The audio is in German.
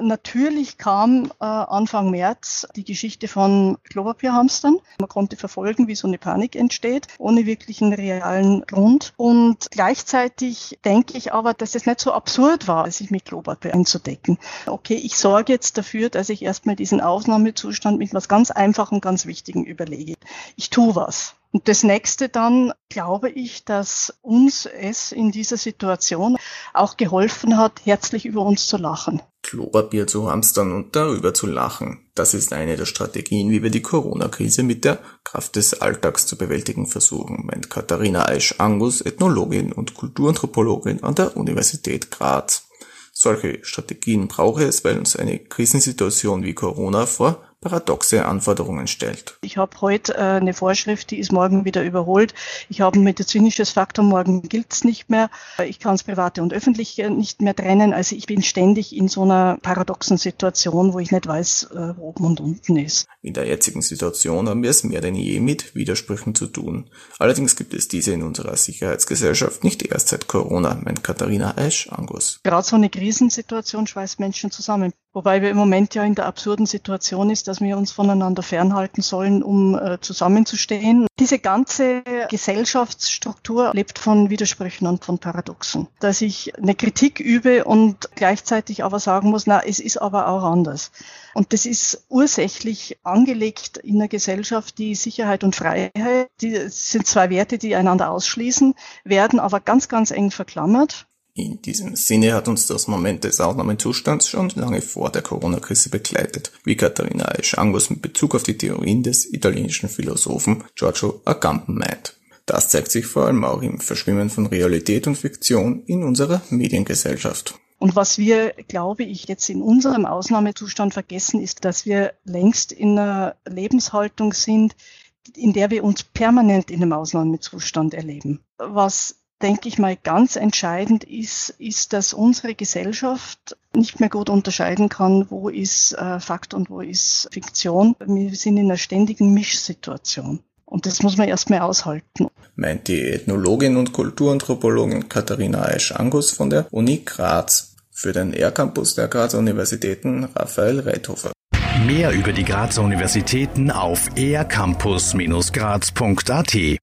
Natürlich kam äh, Anfang März die Geschichte von Klopapierhamstern. Man konnte verfolgen, wie so eine Panik entsteht, ohne wirklichen realen Grund. Und gleichzeitig denke ich aber, dass es nicht so absurd war, sich mit Klopapier einzudecken. Okay, ich sorge jetzt dafür, dass ich erstmal diesen Ausnahmezustand mit was ganz Einfachem, ganz Wichtigem überlege. Ich tue was. Und das nächste dann glaube ich, dass uns es in dieser Situation auch geholfen hat, herzlich über uns zu lachen. Klopapier zu hamstern und darüber zu lachen. Das ist eine der Strategien, wie wir die Corona-Krise mit der Kraft des Alltags zu bewältigen versuchen, meint Katharina Eisch-Angus, Ethnologin und Kulturanthropologin an der Universität Graz. Solche Strategien brauche es, weil uns eine Krisensituation wie Corona vor paradoxe Anforderungen stellt. Ich habe heute äh, eine Vorschrift, die ist morgen wieder überholt. Ich habe ein medizinisches Faktum, morgen gilt es nicht mehr. Ich kann es private und öffentliche nicht mehr trennen. Also ich bin ständig in so einer paradoxen Situation, wo ich nicht weiß, äh, wo oben und unten ist. In der jetzigen Situation haben wir es mehr denn je mit Widersprüchen zu tun. Allerdings gibt es diese in unserer Sicherheitsgesellschaft nicht erst seit Corona, meint Katharina Eisch-Angus. Gerade so eine Krisensituation schweißt Menschen zusammen. Wobei wir im Moment ja in der absurden Situation ist, dass wir uns voneinander fernhalten sollen, um äh, zusammenzustehen. Diese ganze Gesellschaftsstruktur lebt von Widersprüchen und von Paradoxen. Dass ich eine Kritik übe und gleichzeitig aber sagen muss, na, es ist aber auch anders. Und das ist ursächlich angelegt in einer Gesellschaft, die Sicherheit und Freiheit, die sind zwei Werte, die einander ausschließen, werden aber ganz, ganz eng verklammert. In diesem Sinne hat uns das Moment des Ausnahmezustands schon lange vor der Corona-Krise begleitet, wie Katharina Eisch-Angus mit Bezug auf die Theorien des italienischen Philosophen Giorgio Agamben meint. Das zeigt sich vor allem auch im Verschwimmen von Realität und Fiktion in unserer Mediengesellschaft. Und was wir, glaube ich, jetzt in unserem Ausnahmezustand vergessen, ist, dass wir längst in einer Lebenshaltung sind, in der wir uns permanent in einem Ausnahmezustand erleben. Was denke ich mal, ganz entscheidend ist, ist, dass unsere Gesellschaft nicht mehr gut unterscheiden kann, wo ist äh, Fakt und wo ist Fiktion. Wir sind in einer ständigen Mischsituation. Und das muss man erstmal aushalten. Meint die Ethnologin und Kulturanthropologin Katharina Eisch-Angus von der Uni Graz. Für den R-Campus der Grazer Universitäten Raphael Reithofer. Mehr über die Grazer Universitäten auf ercampus-graz.at